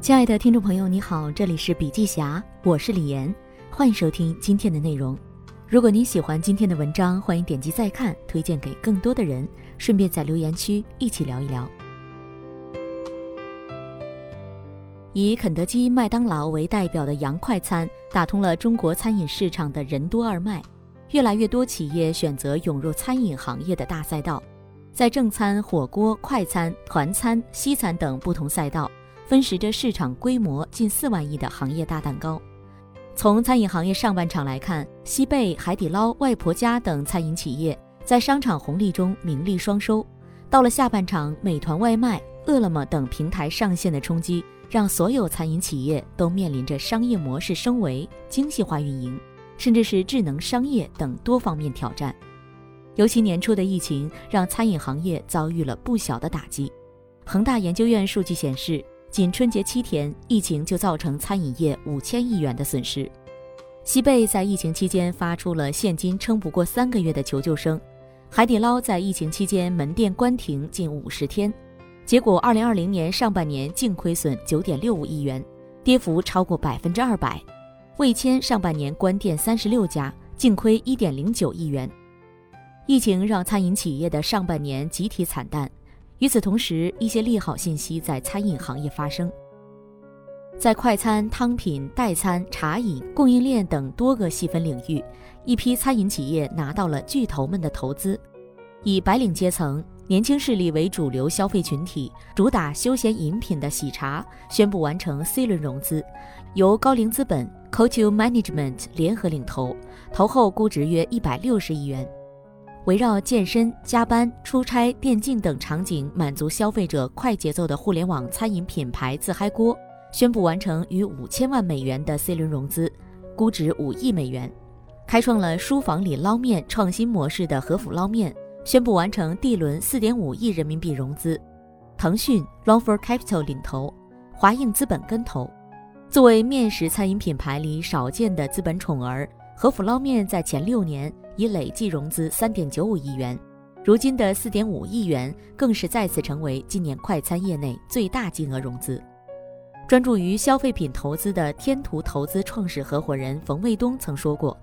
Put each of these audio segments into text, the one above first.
亲爱的听众朋友，你好，这里是笔记侠，我是李岩，欢迎收听今天的内容。如果您喜欢今天的文章，欢迎点击再看，推荐给更多的人，顺便在留言区一起聊一聊。以肯德基、麦当劳为代表的洋快餐，打通了中国餐饮市场的人多二脉，越来越多企业选择涌入餐饮行业的大赛道，在正餐、火锅、快餐、团餐、西餐等不同赛道，分食着市场规模近四万亿的行业大蛋糕。从餐饮行业上半场来看，西贝、海底捞、外婆家等餐饮企业在商场红利中名利双收。到了下半场，美团外卖、饿了么等平台上线的冲击。让所有餐饮企业都面临着商业模式升维、精细化运营，甚至是智能商业等多方面挑战。尤其年初的疫情，让餐饮行业遭遇了不小的打击。恒大研究院数据显示，仅春节七天，疫情就造成餐饮业五千亿元的损失。西贝在疫情期间发出了现金撑不过三个月的求救声，海底捞在疫情期间门店关停近五十天。结果，二零二零年上半年净亏损九点六五亿元，跌幅超过百分之二百。味千上半年关店三十六家，净亏一点零九亿元。疫情让餐饮企业的上半年集体惨淡。与此同时，一些利好信息在餐饮行业发生。在快餐、汤品、代餐、茶饮、供应链等多个细分领域，一批餐饮企业拿到了巨头们的投资，以白领阶层。年轻势力为主流消费群体，主打休闲饮品的喜茶宣布完成 C 轮融资，由高瓴资本、c o t o Management 联合领投，投后估值约一百六十亿元。围绕健身、加班、出差、电竞等场景满足消费者快节奏的互联网餐饮品牌自嗨锅宣布完成逾五千万美元的 C 轮融资，估值五亿美元。开创了书房里捞面创新模式的和府捞面。宣布完成 D 轮四点五亿人民币融资，腾讯 Longfor Capital 领投，华映资本跟投。作为面食餐饮品牌里少见的资本宠儿，和府捞面在前六年已累计融资三点九五亿元，如今的四点五亿元更是再次成为今年快餐业内最大金额融资。专注于消费品投资的天图投资创始合伙人冯卫东曾说过：“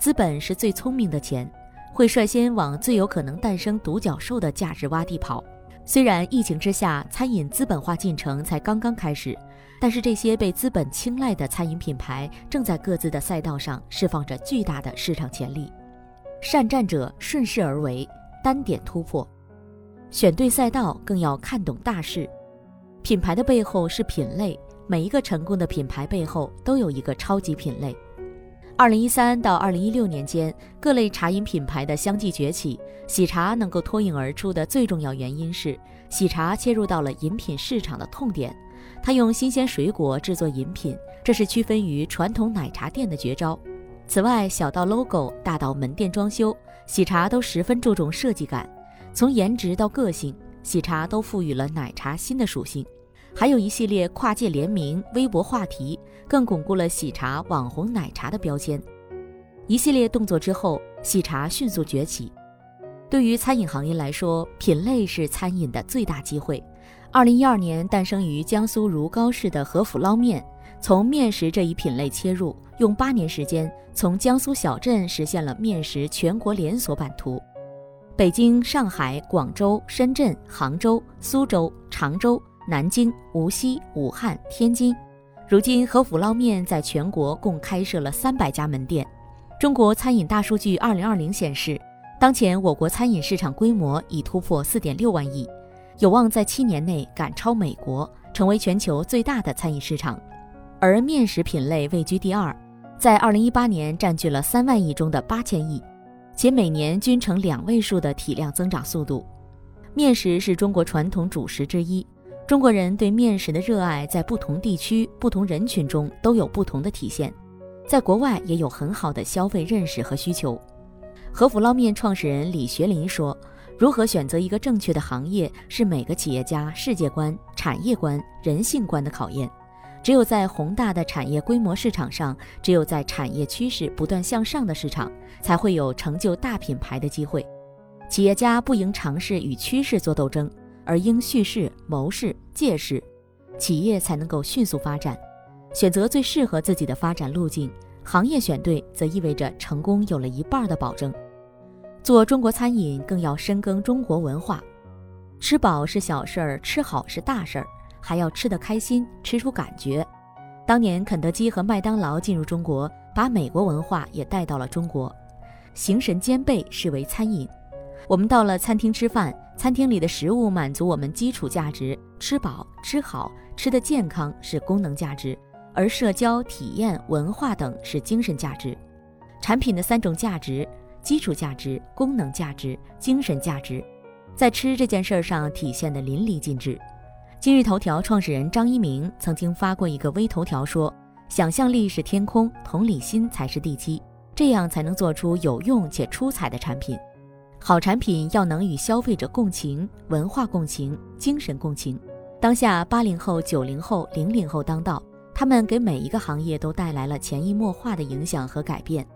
资本是最聪明的钱。”会率先往最有可能诞生独角兽的价值洼地跑。虽然疫情之下餐饮资本化进程才刚刚开始，但是这些被资本青睐的餐饮品牌正在各自的赛道上释放着巨大的市场潜力。善战者顺势而为，单点突破，选对赛道更要看懂大势。品牌的背后是品类，每一个成功的品牌背后都有一个超级品类。二零一三到二零一六年间，各类茶饮品牌的相继崛起，喜茶能够脱颖而出的最重要原因是，喜茶切入到了饮品市场的痛点。它用新鲜水果制作饮品，这是区分于传统奶茶店的绝招。此外，小到 logo，大到门店装修，喜茶都十分注重设计感。从颜值到个性，喜茶都赋予了奶茶新的属性。还有一系列跨界联名、微博话题，更巩固了喜茶网红奶茶的标签。一系列动作之后，喜茶迅速崛起。对于餐饮行业来说，品类是餐饮的最大机会。二零一二年诞生于江苏如皋市的和府捞面，从面食这一品类切入，用八年时间从江苏小镇实现了面食全国连锁版图。北京、上海、广州、深圳、杭州、苏州、常州。南京、无锡、武汉、天津，如今和府捞面在全国共开设了三百家门店。中国餐饮大数据二零二零显示，当前我国餐饮市场规模已突破四点六万亿，有望在七年内赶超美国，成为全球最大的餐饮市场。而面食品类位居第二，在二零一八年占据了三万亿中的八千亿，且每年均呈两位数的体量增长速度。面食是中国传统主食之一。中国人对面食的热爱，在不同地区、不同人群中都有不同的体现，在国外也有很好的消费认识和需求。和府捞面创始人李学林说：“如何选择一个正确的行业，是每个企业家世界观、产业观、人性观的考验。只有在宏大的产业规模市场上，只有在产业趋势不断向上的市场，才会有成就大品牌的机会。企业家不应尝试与趋势做斗争。”而应蓄势、谋势、借势，企业才能够迅速发展。选择最适合自己的发展路径，行业选对，则意味着成功有了一半的保证。做中国餐饮，更要深耕中国文化。吃饱是小事儿，吃好是大事儿，还要吃得开心，吃出感觉。当年肯德基和麦当劳进入中国，把美国文化也带到了中国，形神兼备视为餐饮。我们到了餐厅吃饭，餐厅里的食物满足我们基础价值，吃饱吃好吃得健康是功能价值。而社交体验、文化等是精神价值，产品的三种价值：基础价值、功能价值、精神价值，在吃这件事儿上体现得淋漓尽致。今日头条创始人张一鸣曾经发过一个微头条说：“想象力是天空，同理心才是地基，这样才能做出有用且出彩的产品。好产品要能与消费者共情、文化共情、精神共情。当下八零后、九零后、零零后当道。”他们给每一个行业都带来了潜移默化的影响和改变，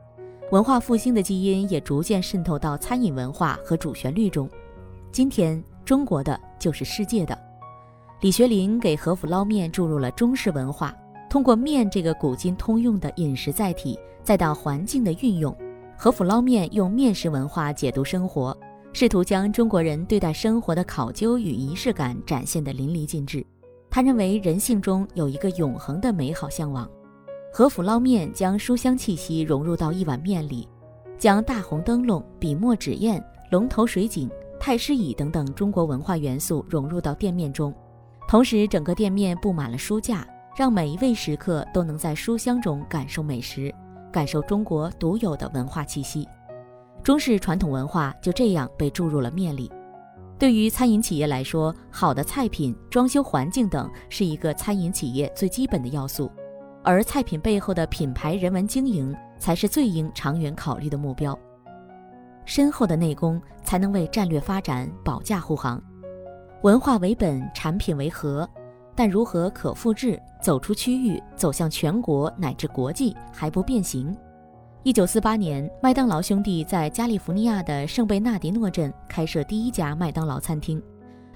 文化复兴的基因也逐渐渗透到餐饮文化和主旋律中。今天，中国的就是世界的。李学林给和府捞面注入了中式文化，通过面这个古今通用的饮食载体，再到环境的运用，和府捞面用面食文化解读生活，试图将中国人对待生活的考究与仪式感展现得淋漓尽致。他认为人性中有一个永恒的美好向往。和府捞面将书香气息融入到一碗面里，将大红灯笼、笔墨纸砚、龙头水井、太师椅等等中国文化元素融入到店面中，同时整个店面布满了书架，让每一位食客都能在书香中感受美食，感受中国独有的文化气息。中式传统文化就这样被注入了面里。对于餐饮企业来说，好的菜品、装修环境等是一个餐饮企业最基本的要素，而菜品背后的品牌人文经营才是最应长远考虑的目标。深厚的内功才能为战略发展保驾护航。文化为本，产品为核，但如何可复制、走出区域、走向全国乃至国际还不变形。一九四八年，麦当劳兄弟在加利福尼亚的圣贝纳迪诺镇开设第一家麦当劳餐厅。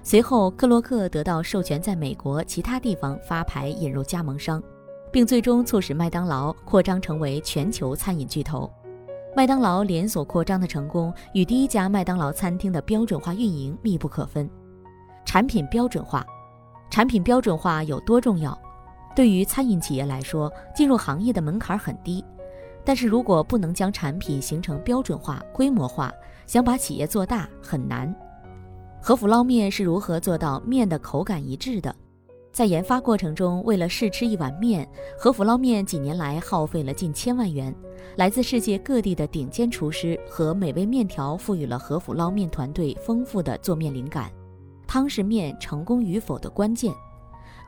随后，克洛克得到授权，在美国其他地方发牌引入加盟商，并最终促使麦当劳扩张成为全球餐饮巨头。麦当劳连锁扩张的成功与第一家麦当劳餐厅的标准化运营密不可分。产品标准化，产品标准化有多重要？对于餐饮企业来说，进入行业的门槛很低。但是如果不能将产品形成标准化、规模化，想把企业做大很难。和府捞面是如何做到面的口感一致的？在研发过程中，为了试吃一碗面，和府捞面几年来耗费了近千万元。来自世界各地的顶尖厨师和美味面条赋予了和府捞面团队丰富的做面灵感。汤是面成功与否的关键。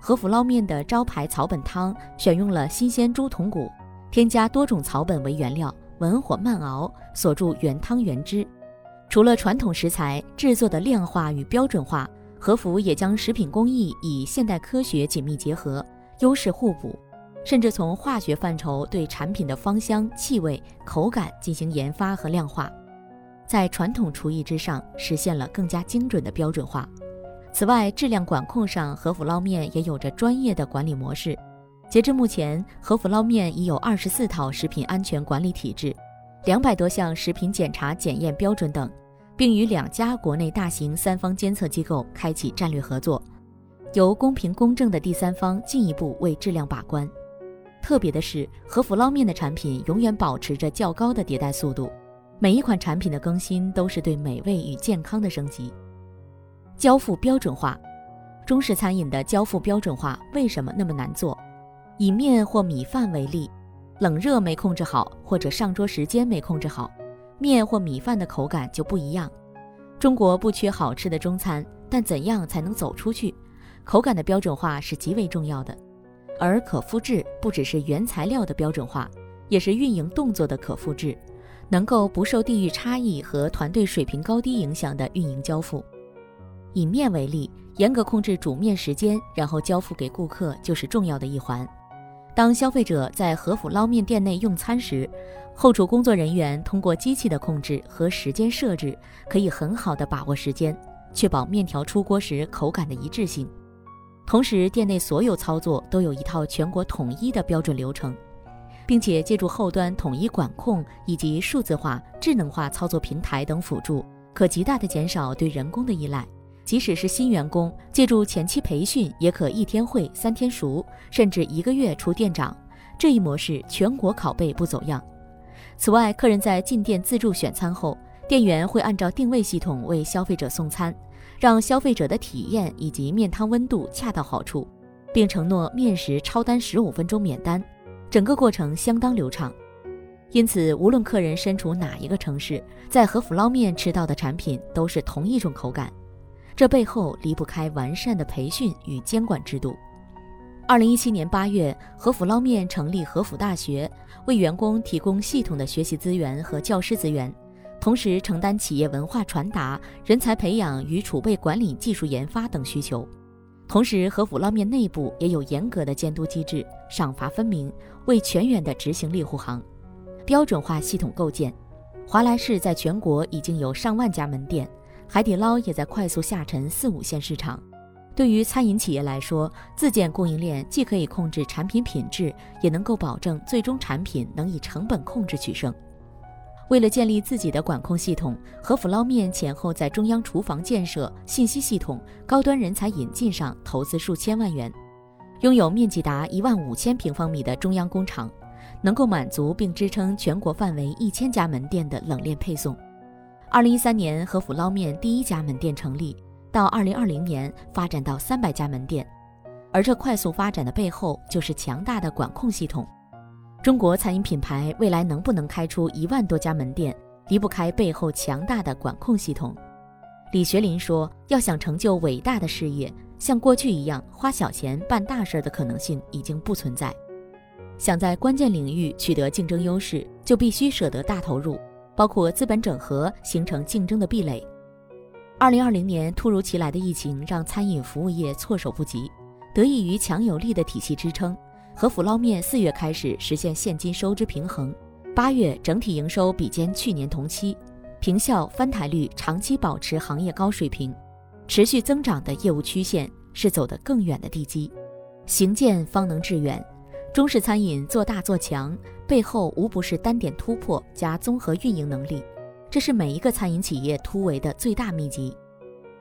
和府捞面的招牌草本汤选用了新鲜猪筒骨。添加多种草本为原料，文火慢熬，锁住原汤原汁。除了传统食材制作的量化与标准化，和府也将食品工艺与现代科学紧密结合，优势互补，甚至从化学范畴对产品的芳香、气味、口感进行研发和量化，在传统厨艺之上实现了更加精准的标准化。此外，质量管控上，和府捞面也有着专业的管理模式。截至目前，和府捞面已有二十四套食品安全管理体制，两百多项食品检查检验标准等，并与两家国内大型三方监测机构开启战略合作，由公平公正的第三方进一步为质量把关。特别的是，和府捞面的产品永远保持着较高的迭代速度，每一款产品的更新都是对美味与健康的升级。交付标准化，中式餐饮的交付标准化为什么那么难做？以面或米饭为例，冷热没控制好，或者上桌时间没控制好，面或米饭的口感就不一样。中国不缺好吃的中餐，但怎样才能走出去？口感的标准化是极为重要的，而可复制不只是原材料的标准化，也是运营动作的可复制，能够不受地域差异和团队水平高低影响的运营交付。以面为例，严格控制煮面时间，然后交付给顾客，就是重要的一环。当消费者在和府捞面店内用餐时，后厨工作人员通过机器的控制和时间设置，可以很好的把握时间，确保面条出锅时口感的一致性。同时，店内所有操作都有一套全国统一的标准流程，并且借助后端统一管控以及数字化、智能化操作平台等辅助，可极大的减少对人工的依赖。即使是新员工，借助前期培训，也可一天会三天熟，甚至一个月出店长。这一模式全国拷贝不走样。此外，客人在进店自助选餐后，店员会按照定位系统为消费者送餐。让消费者的体验以及面汤温度恰到好处，并承诺面食超单十五分钟免单，整个过程相当流畅。因此，无论客人身处哪一个城市，在和府捞面吃到的产品都是同一种口感。这背后离不开完善的培训与监管制度。二零一七年八月，和府捞面成立和府大学，为员工提供系统的学习资源和教师资源。同时承担企业文化传达、人才培养与储备管理、技术研发等需求。同时，和府捞面内部也有严格的监督机制，赏罚分明，为全员的执行力护航。标准化系统构建，华莱士在全国已经有上万家门店，海底捞也在快速下沉四五线市场。对于餐饮企业来说，自建供应链既可以控制产品品质，也能够保证最终产品能以成本控制取胜。为了建立自己的管控系统，和府捞面前后在中央厨房建设、信息系统、高端人才引进上投资数千万元，拥有面积达一万五千平方米的中央工厂，能够满足并支撑全国范围一千家门店的冷链配送。二零一三年，和府捞面第一家门店成立，到二零二零年发展到三百家门店，而这快速发展的背后，就是强大的管控系统。中国餐饮品牌未来能不能开出一万多家门店，离不开背后强大的管控系统。李学林说：“要想成就伟大的事业，像过去一样花小钱办大事的可能性已经不存在。想在关键领域取得竞争优势，就必须舍得大投入，包括资本整合，形成竞争的壁垒。”二零二零年突如其来的疫情让餐饮服务业措手不及，得益于强有力的体系支撑。和府捞面四月开始实现现金收支平衡，八月整体营收比肩去年同期，平效翻台率长期保持行业高水平，持续增长的业务曲线是走得更远的地基。行健方能致远，中式餐饮做大做强，背后无不是单点突破加综合运营能力，这是每一个餐饮企业突围的最大秘籍。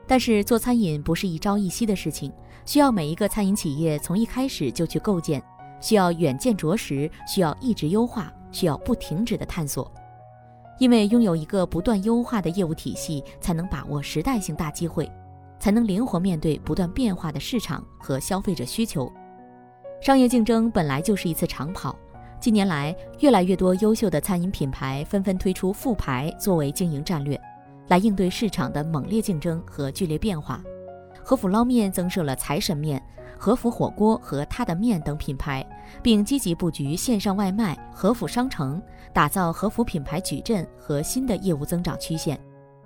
但是做餐饮不是一朝一夕的事情，需要每一个餐饮企业从一开始就去构建。需要远见卓识，需要一直优化，需要不停止的探索。因为拥有一个不断优化的业务体系，才能把握时代性大机会，才能灵活面对不断变化的市场和消费者需求。商业竞争本来就是一次长跑，近年来，越来越多优秀的餐饮品牌纷纷推出副牌作为经营战略，来应对市场的猛烈竞争和剧烈变化。和府捞面增设了财神面。和府火锅和他的面等品牌，并积极布局线上外卖、和府商城，打造和府品牌矩阵和新的业务增长曲线。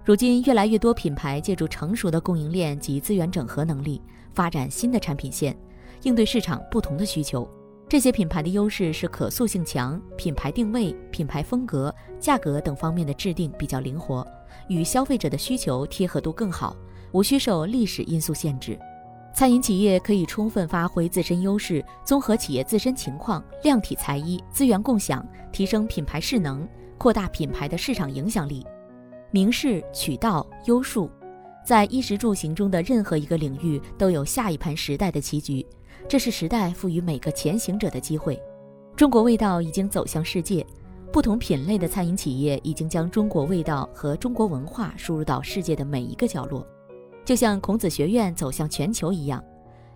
如今，越来越多品牌借助成熟的供应链及资源整合能力，发展新的产品线，应对市场不同的需求。这些品牌的优势是可塑性强，品牌定位、品牌风格、价格等方面的制定比较灵活，与消费者的需求贴合度更好，无需受历史因素限制。餐饮企业可以充分发挥自身优势，综合企业自身情况，量体裁衣，资源共享，提升品牌势能，扩大品牌的市场影响力。明示渠道优数，在衣食住行中的任何一个领域都有下一盘时代的棋局，这是时代赋予每个前行者的机会。中国味道已经走向世界，不同品类的餐饮企业已经将中国味道和中国文化输入到世界的每一个角落。就像孔子学院走向全球一样，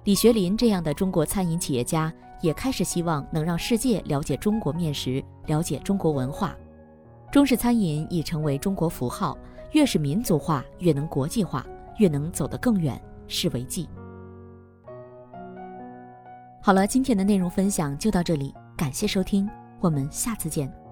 李学林这样的中国餐饮企业家也开始希望能让世界了解中国面食，了解中国文化。中式餐饮已成为中国符号，越是民族化，越能国际化，越能走得更远，是为记。好了，今天的内容分享就到这里，感谢收听，我们下次见。